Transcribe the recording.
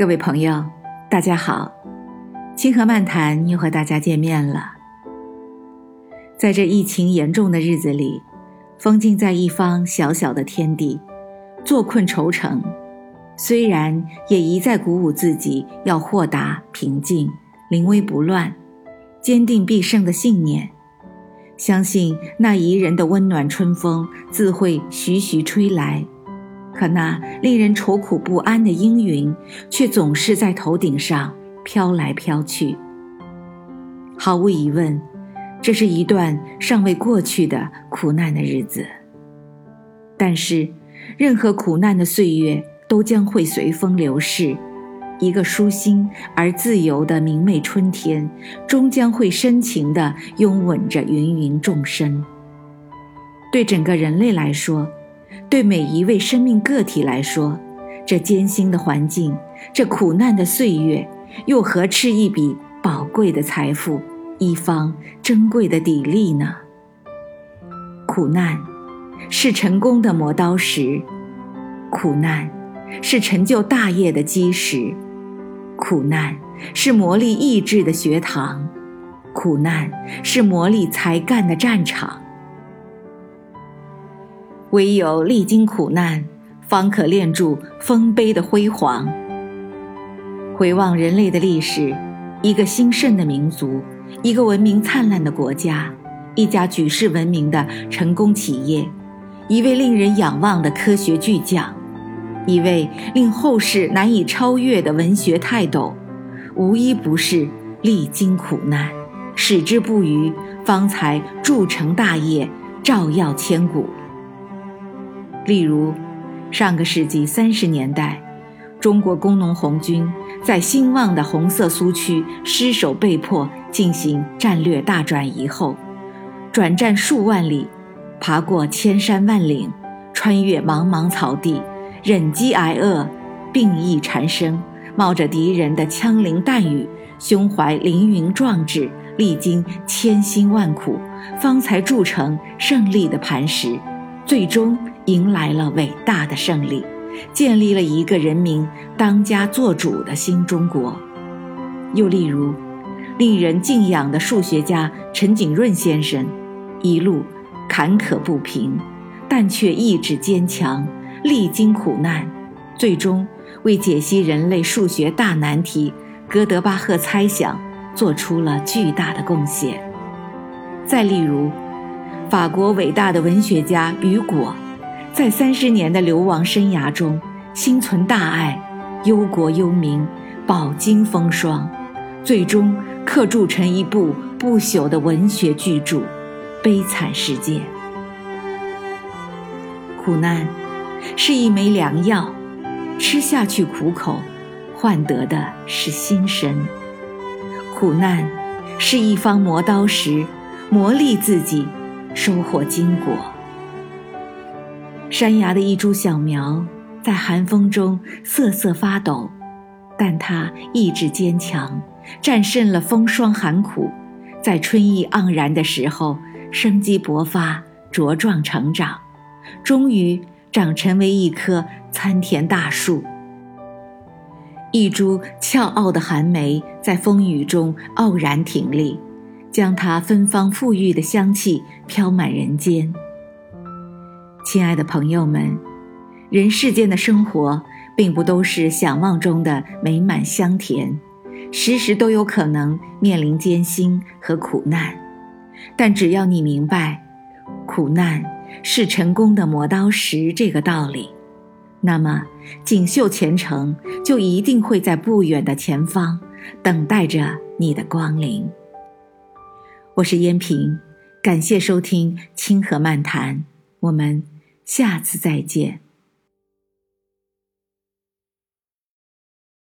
各位朋友，大家好，清河漫谈又和大家见面了。在这疫情严重的日子里，封禁在一方小小的天地，坐困愁城，虽然也一再鼓舞自己要豁达平静、临危不乱，坚定必胜的信念，相信那宜人的温暖春风自会徐徐吹来。可那令人愁苦不安的阴云，却总是在头顶上飘来飘去。毫无疑问，这是一段尚未过去的苦难的日子。但是，任何苦难的岁月都将会随风流逝，一个舒心而自由的明媚春天，终将会深情地拥吻着芸芸众生。对整个人类来说，对每一位生命个体来说，这艰辛的环境，这苦难的岁月，又何吃一笔宝贵的财富，一方珍贵的砥砺呢？苦难是成功的磨刀石，苦难是成就大业的基石，苦难是磨砺意志的学堂，苦难是磨砺才干的战场。唯有历经苦难，方可练就丰碑的辉煌。回望人类的历史，一个兴盛的民族，一个文明灿烂的国家，一家举世闻名的成功企业，一位令人仰望的科学巨匠，一位令后世难以超越的文学泰斗，无一不是历经苦难，矢志不渝，方才铸成大业，照耀千古。例如，上个世纪三十年代，中国工农红军在兴旺的红色苏区失守，被迫进行战略大转移后，转战数万里，爬过千山万岭，穿越茫茫草地，忍饥挨饿，病疫缠身，冒着敌人的枪林弹雨，胸怀凌云壮志，历经千辛万苦，方才铸成胜利的磐石，最终。迎来了伟大的胜利，建立了一个人民当家作主的新中国。又例如，令人敬仰的数学家陈景润先生，一路坎坷不平，但却意志坚强，历经苦难，最终为解析人类数学大难题哥德巴赫猜想做出了巨大的贡献。再例如，法国伟大的文学家雨果。在三十年的流亡生涯中，心存大爱，忧国忧民，饱经风霜，最终刻铸成一部不朽的文学巨著《悲惨世界》。苦难是一枚良药，吃下去苦口，换得的是心神；苦难是一方磨刀石，磨砺自己，收获金果。山崖的一株小苗，在寒风中瑟瑟发抖，但它意志坚强，战胜了风霜寒苦，在春意盎然的时候生机勃发，茁壮成长，终于长成为一棵参天大树。一株俏傲的寒梅在风雨中傲然挺立，将它芬芳馥郁的香气飘满人间。亲爱的朋友们，人世间的生活并不都是想象中的美满香甜，时时都有可能面临艰辛和苦难。但只要你明白，苦难是成功的磨刀石这个道理，那么锦绣前程就一定会在不远的前方等待着你的光临。我是燕平，感谢收听清河漫谈。我们下次再见。